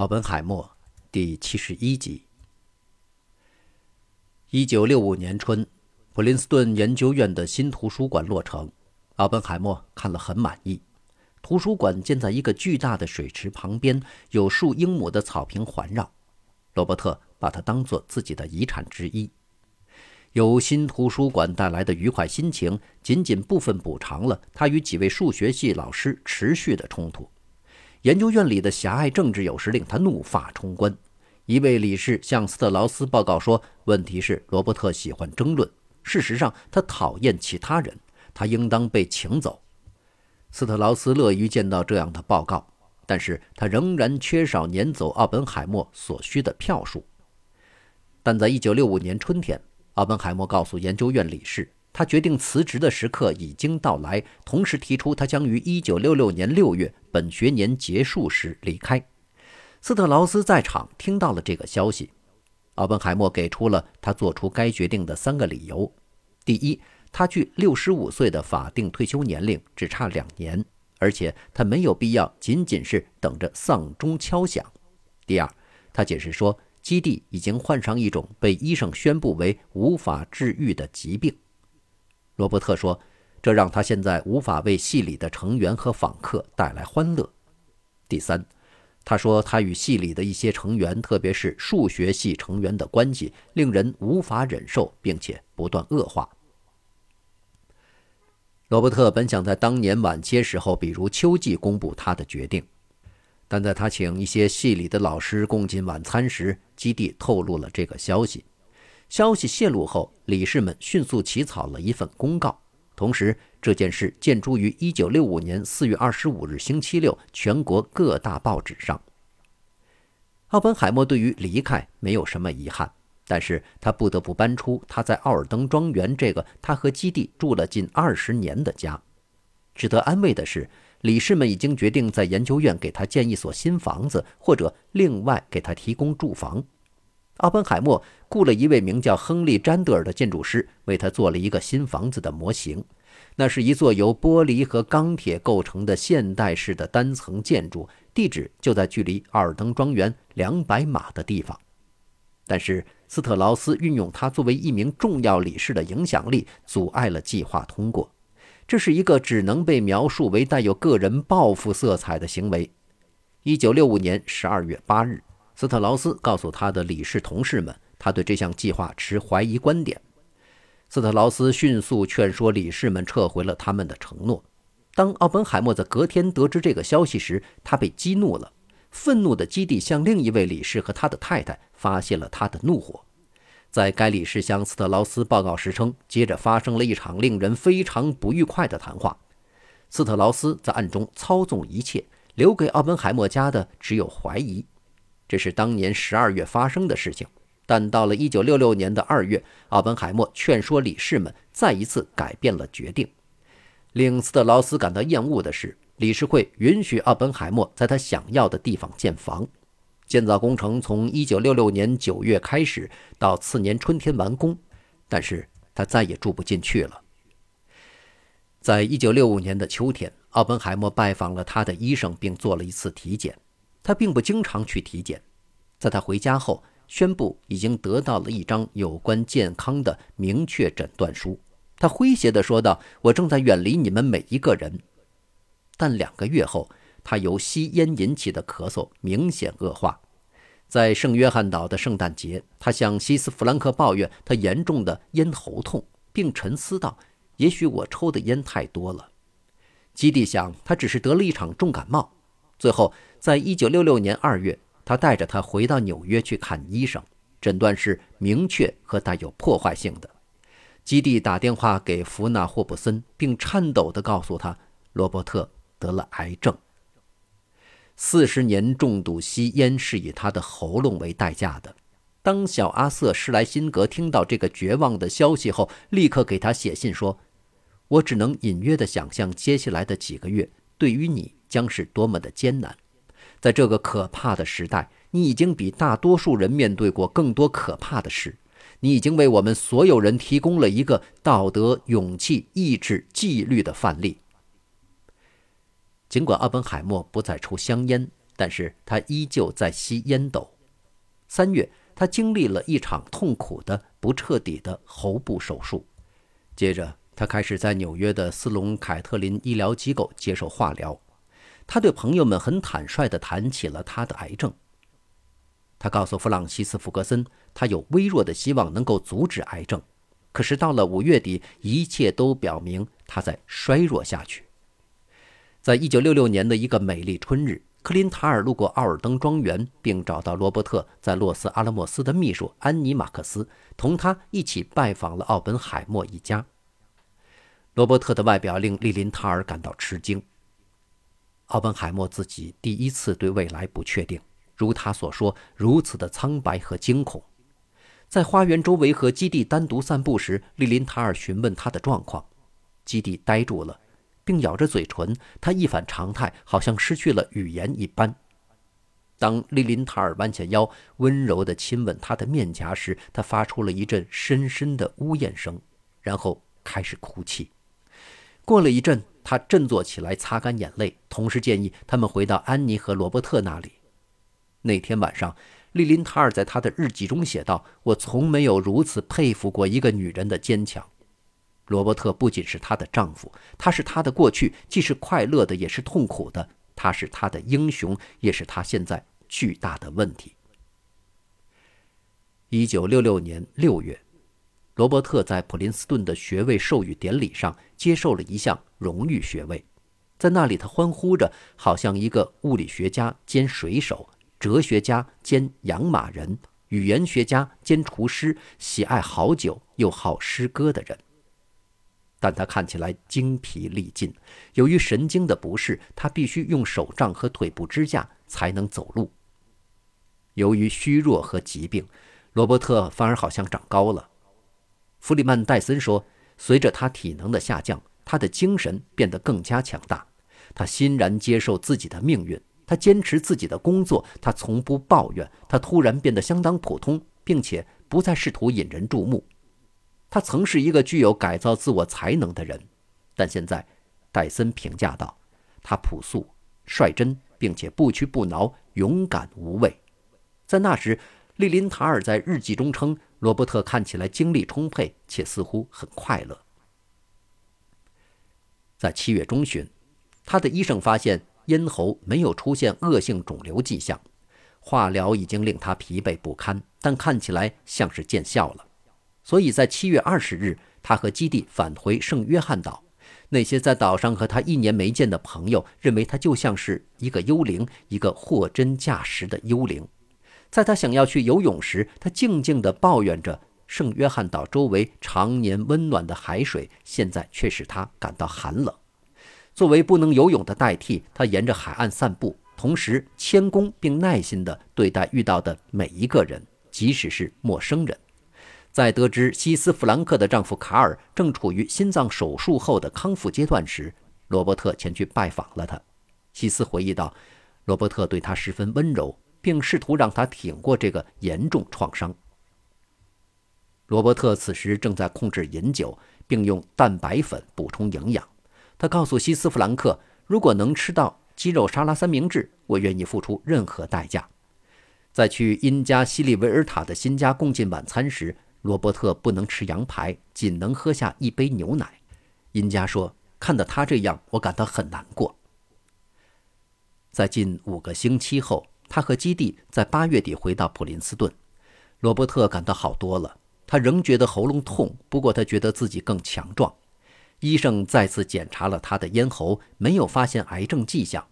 奥本海默第七十一集。一九六五年春，普林斯顿研究院的新图书馆落成，奥本海默看了很满意。图书馆建在一个巨大的水池旁边，有数英亩的草坪环绕。罗伯特把它当做自己的遗产之一。由新图书馆带来的愉快心情，仅仅部分补偿了他与几位数学系老师持续的冲突。研究院里的狭隘政治有时令他怒发冲冠。一位理事向斯特劳斯报告说：“问题是罗伯特喜欢争论，事实上他讨厌其他人，他应当被请走。”斯特劳斯乐于见到这样的报告，但是他仍然缺少撵走奥本海默所需的票数。但在1965年春天，奥本海默告诉研究院理事，他决定辞职的时刻已经到来，同时提出他将于1966年6月本学年结束时离开。斯特劳斯在场听到了这个消息，奥本海默给出了他做出该决定的三个理由：第一，他距六十五岁的法定退休年龄只差两年，而且他没有必要仅仅是等着丧钟敲响。第二，他解释说，基地已经患上一种被医生宣布为无法治愈的疾病。罗伯特说，这让他现在无法为系里的成员和访客带来欢乐。第三，他说他与系里的一些成员，特别是数学系成员的关系令人无法忍受，并且不断恶化。罗伯特本想在当年晚些时候，比如秋季公布他的决定，但在他请一些系里的老师共进晚餐时，基地透露了这个消息。消息泄露后，理事们迅速起草了一份公告，同时这件事见诸于1965年4月25日星期六全国各大报纸上。奥本海默对于离开没有什么遗憾。但是他不得不搬出他在奥尔登庄园这个他和基地住了近二十年的家。值得安慰的是，理事们已经决定在研究院给他建一所新房子，或者另外给他提供住房。奥本海默雇了一位名叫亨利·詹德尔的建筑师，为他做了一个新房子的模型。那是一座由玻璃和钢铁构成的现代式的单层建筑，地址就在距离奥尔登庄园两百码的地方。但是斯特劳斯运用他作为一名重要理事的影响力，阻碍了计划通过。这是一个只能被描述为带有个人报复色彩的行为。一九六五年十二月八日，斯特劳斯告诉他的理事同事们，他对这项计划持怀疑观点。斯特劳斯迅速劝说理事们撤回了他们的承诺。当奥本海默在隔天得知这个消息时，他被激怒了。愤怒的基地向另一位理事和他的太太发泄了他的怒火。在该理事向斯特劳斯报告时称，接着发生了一场令人非常不愉快的谈话。斯特劳斯在暗中操纵一切，留给奥本海默家的只有怀疑。这是当年十二月发生的事情。但到了一九六六年的二月，奥本海默劝说理事们再一次改变了决定。令斯特劳斯感到厌恶的是。理事会允许奥本海默在他想要的地方建房，建造工程从一九六六年九月开始，到次年春天完工，但是他再也住不进去了。在一九六五年的秋天，奥本海默拜访了他的医生，并做了一次体检。他并不经常去体检，在他回家后，宣布已经得到了一张有关健康的明确诊断书。他诙谐地说道：“我正在远离你们每一个人。”但两个月后，他由吸烟引起的咳嗽明显恶化。在圣约翰岛的圣诞节，他向西斯弗兰克抱怨他严重的咽喉痛，并沉思道：“也许我抽的烟太多了。”基地想，他只是得了一场重感冒。最后，在一九六六年二月，他带着他回到纽约去看医生，诊断是明确和带有破坏性的。基地打电话给弗纳霍普森，并颤抖地告诉他：“罗伯特。”得了癌症。四十年重度吸烟是以他的喉咙为代价的。当小阿瑟·施莱辛格听到这个绝望的消息后，立刻给他写信说：“我只能隐约的想象接下来的几个月对于你将是多么的艰难。在这个可怕的时代，你已经比大多数人面对过更多可怕的事。你已经为我们所有人提供了一个道德、勇气、意志、纪律的范例。”尽管奥本海默不再抽香烟，但是他依旧在吸烟斗。三月，他经历了一场痛苦的、不彻底的喉部手术，接着他开始在纽约的斯隆凯特林医疗机构接受化疗。他对朋友们很坦率地谈起了他的癌症。他告诉弗朗西斯·福格森，他有微弱的希望能够阻止癌症，可是到了五月底，一切都表明他在衰弱下去。在一九六六年的一个美丽春日。克林塔尔路过奥尔登庄园，并找到罗伯特在洛斯阿拉莫斯的秘书安妮·马克思，同他一起拜访了奥本海默一家。罗伯特的外表令利林塔尔感到吃惊。奥本海默自己第一次对未来不确定，如他所说，如此的苍白和惊恐。在花园周围和基地单独散步时，利林塔尔询问他的状况，基地呆住了。并咬着嘴唇，他一反常态，好像失去了语言一般。当利林塔尔弯下腰，温柔地亲吻他的面颊时，他发出了一阵深深的呜咽声，然后开始哭泣。过了一阵，他振作起来，擦干眼泪，同时建议他们回到安妮和罗伯特那里。那天晚上，利林塔尔在他的日记中写道：“我从没有如此佩服过一个女人的坚强。”罗伯特不仅是她的丈夫，他是她的过去，既是快乐的，也是痛苦的。他是她的英雄，也是她现在巨大的问题。一九六六年六月，罗伯特在普林斯顿的学位授予典礼上接受了一项荣誉学位，在那里他欢呼着，好像一个物理学家兼水手、哲学家兼养马人、语言学家兼厨师，喜爱好酒又好诗歌的人。但他看起来精疲力尽，由于神经的不适，他必须用手杖和腿部支架才能走路。由于虚弱和疾病，罗伯特反而好像长高了。弗里曼·戴森说：“随着他体能的下降，他的精神变得更加强大。他欣然接受自己的命运，他坚持自己的工作，他从不抱怨。他突然变得相当普通，并且不再试图引人注目。”他曾是一个具有改造自我才能的人，但现在，戴森评价道：“他朴素、率真，并且不屈不挠、勇敢无畏。”在那时，利林塔尔在日记中称罗伯特看起来精力充沛，且似乎很快乐。在七月中旬，他的医生发现咽喉没有出现恶性肿瘤迹象，化疗已经令他疲惫不堪，但看起来像是见效了。所以在七月二十日，他和基地返回圣约翰岛。那些在岛上和他一年没见的朋友认为他就像是一个幽灵，一个货真价实的幽灵。在他想要去游泳时，他静静地抱怨着圣约翰岛周围常年温暖的海水，现在却使他感到寒冷。作为不能游泳的代替，他沿着海岸散步，同时谦恭并耐心地对待遇到的每一个人，即使是陌生人。在得知西斯·弗兰克的丈夫卡尔正处于心脏手术后的康复阶段时，罗伯特前去拜访了他。西斯回忆道：“罗伯特对他十分温柔，并试图让他挺过这个严重创伤。”罗伯特此时正在控制饮酒，并用蛋白粉补充营养。他告诉西斯·弗兰克：“如果能吃到鸡肉沙拉三明治，我愿意付出任何代价。”在去因加西利维尔塔的新家共进晚餐时，罗伯特不能吃羊排，仅能喝下一杯牛奶。因加说：“看到他这样，我感到很难过。”在近五个星期后，他和基地在八月底回到普林斯顿。罗伯特感到好多了，他仍觉得喉咙痛，不过他觉得自己更强壮。医生再次检查了他的咽喉，没有发现癌症迹象。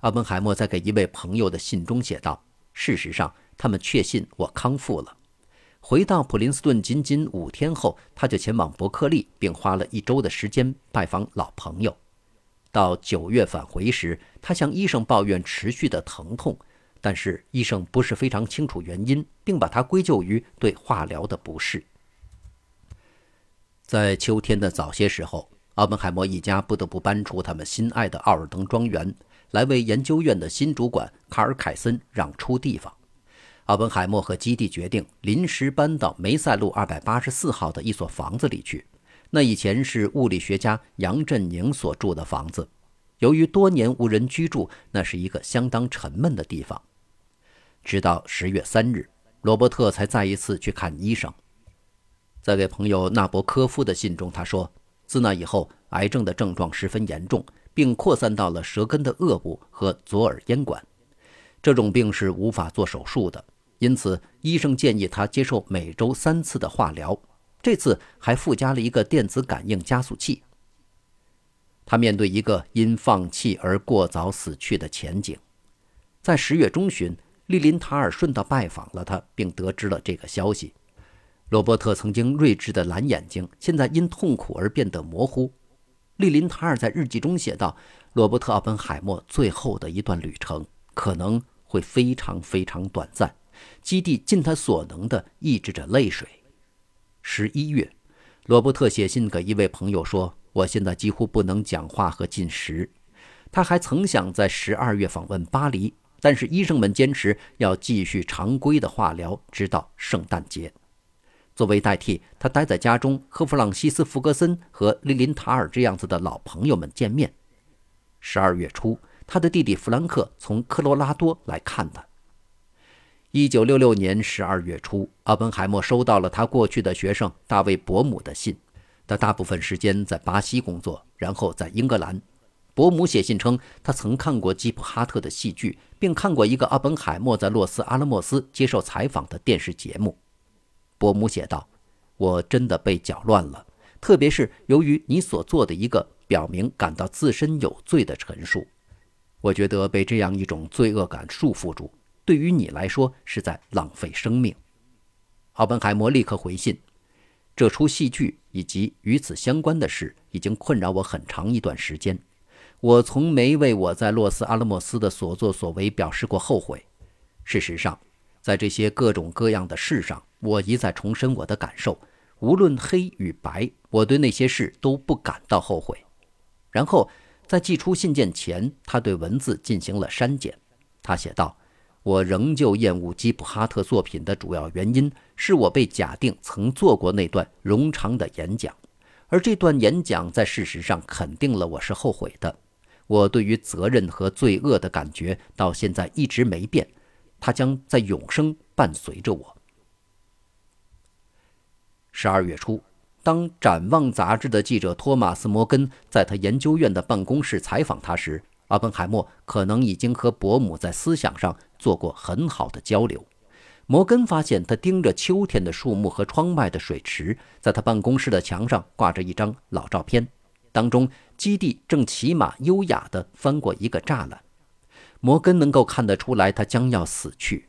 阿本海默在给一位朋友的信中写道：“事实上，他们确信我康复了。”回到普林斯顿仅仅五天后，他就前往伯克利，并花了一周的时间拜访老朋友。到九月返回时，他向医生抱怨持续的疼痛，但是医生不是非常清楚原因，并把它归咎于对化疗的不适。在秋天的早些时候，奥本海默一家不得不搬出他们心爱的奥尔登庄园，来为研究院的新主管卡尔凯森让出地方。奥本海默和基地决定临时搬到梅赛路二百八十四号的一所房子里去。那以前是物理学家杨振宁所住的房子。由于多年无人居住，那是一个相当沉闷的地方。直到十月三日，罗伯特才再一次去看医生。在给朋友纳博科夫的信中，他说：“自那以后，癌症的症状十分严重，并扩散到了舌根的颚部和左耳咽管。这种病是无法做手术的，因此医生建议他接受每周三次的化疗。这次还附加了一个电子感应加速器。”他面对一个因放弃而过早死去的前景，在十月中旬，利林塔尔顺道拜访了他，并得知了这个消息。罗伯特曾经睿智的蓝眼睛，现在因痛苦而变得模糊。利林塔尔在日记中写道：“罗伯特·奥本海默最后的一段旅程可能会非常非常短暂。”基地尽他所能地抑制着泪水。十一月，罗伯特写信给一位朋友说。我现在几乎不能讲话和进食。他还曾想在十二月访问巴黎，但是医生们坚持要继续常规的化疗，直到圣诞节。作为代替，他待在家中和弗朗西斯·福格森和利林塔尔这样子的老朋友们见面。十二月初，他的弟弟弗兰克从科罗拉多来看他。一九六六年十二月初，阿本海默收到了他过去的学生大卫·伯姆的信。他大部分时间在巴西工作，然后在英格兰。伯母写信称，他曾看过基普哈特的戏剧，并看过一个阿本海默在洛斯阿拉莫斯接受采访的电视节目。伯母写道：“我真的被搅乱了，特别是由于你所做的一个表明感到自身有罪的陈述。我觉得被这样一种罪恶感束缚住，对于你来说是在浪费生命。”奥本海默立刻回信。这出戏剧以及与此相关的事已经困扰我很长一段时间。我从没为我在洛斯阿拉莫斯的所作所为表示过后悔。事实上，在这些各种各样的事上，我一再重申我的感受：无论黑与白，我对那些事都不感到后悔。然后，在寄出信件前，他对文字进行了删减。他写道。我仍旧厌恶基普哈特作品的主要原因是我被假定曾做过那段冗长的演讲，而这段演讲在事实上肯定了我是后悔的。我对于责任和罪恶的感觉到现在一直没变，它将在永生伴随着我。十二月初，当《展望》杂志的记者托马斯·摩根在他研究院的办公室采访他时，阿本海默可能已经和伯母在思想上做过很好的交流。摩根发现他盯着秋天的树木和窗外的水池，在他办公室的墙上挂着一张老照片，当中基地正骑马优雅地翻过一个栅栏。摩根能够看得出来，他将要死去。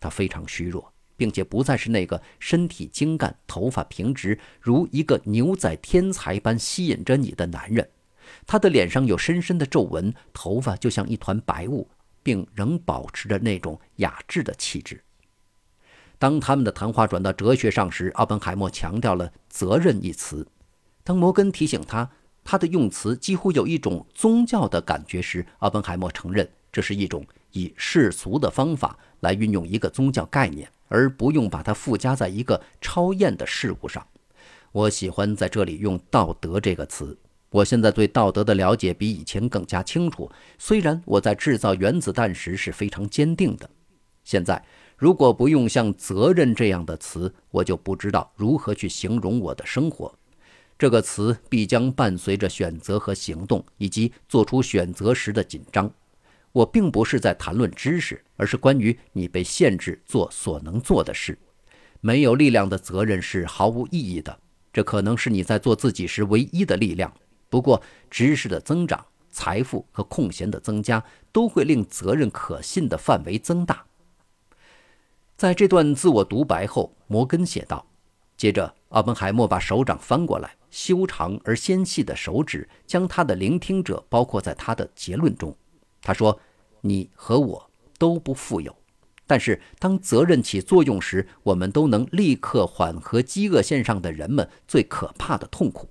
他非常虚弱，并且不再是那个身体精干、头发平直、如一个牛仔天才般吸引着你的男人。他的脸上有深深的皱纹，头发就像一团白雾，并仍保持着那种雅致的气质。当他们的谈话转到哲学上时，奥本海默强调了“责任”一词。当摩根提醒他他的用词几乎有一种宗教的感觉时，奥本海默承认这是一种以世俗的方法来运用一个宗教概念，而不用把它附加在一个超验的事物上。我喜欢在这里用“道德”这个词。我现在对道德的了解比以前更加清楚。虽然我在制造原子弹时是非常坚定的，现在如果不用像“责任”这样的词，我就不知道如何去形容我的生活。这个词必将伴随着选择和行动，以及做出选择时的紧张。我并不是在谈论知识，而是关于你被限制做所能做的事。没有力量的责任是毫无意义的。这可能是你在做自己时唯一的力量。不过，知识的增长、财富和空闲的增加，都会令责任可信的范围增大。在这段自我独白后，摩根写道：“接着，奥本海默把手掌翻过来，修长而纤细的手指将他的聆听者包括在他的结论中。他说：‘你和我都不富有，但是当责任起作用时，我们都能立刻缓和饥饿线上的人们最可怕的痛苦。’”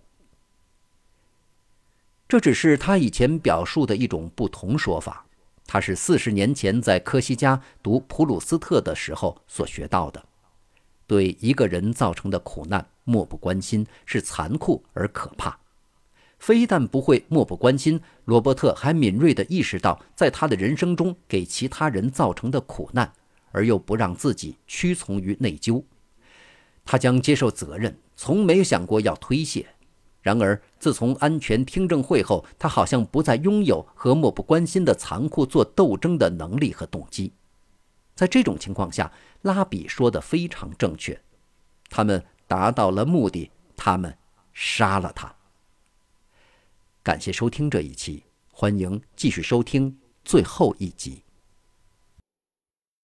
这只是他以前表述的一种不同说法。他是四十年前在科西嘉读普鲁斯特的时候所学到的。对一个人造成的苦难漠不关心，是残酷而可怕。非但不会漠不关心，罗伯特还敏锐地意识到，在他的人生中给其他人造成的苦难，而又不让自己屈从于内疚。他将接受责任，从没想过要推卸。然而，自从安全听证会后，他好像不再拥有和漠不关心的残酷做斗争的能力和动机。在这种情况下，拉比说的非常正确，他们达到了目的，他们杀了他。感谢收听这一期，欢迎继续收听最后一集。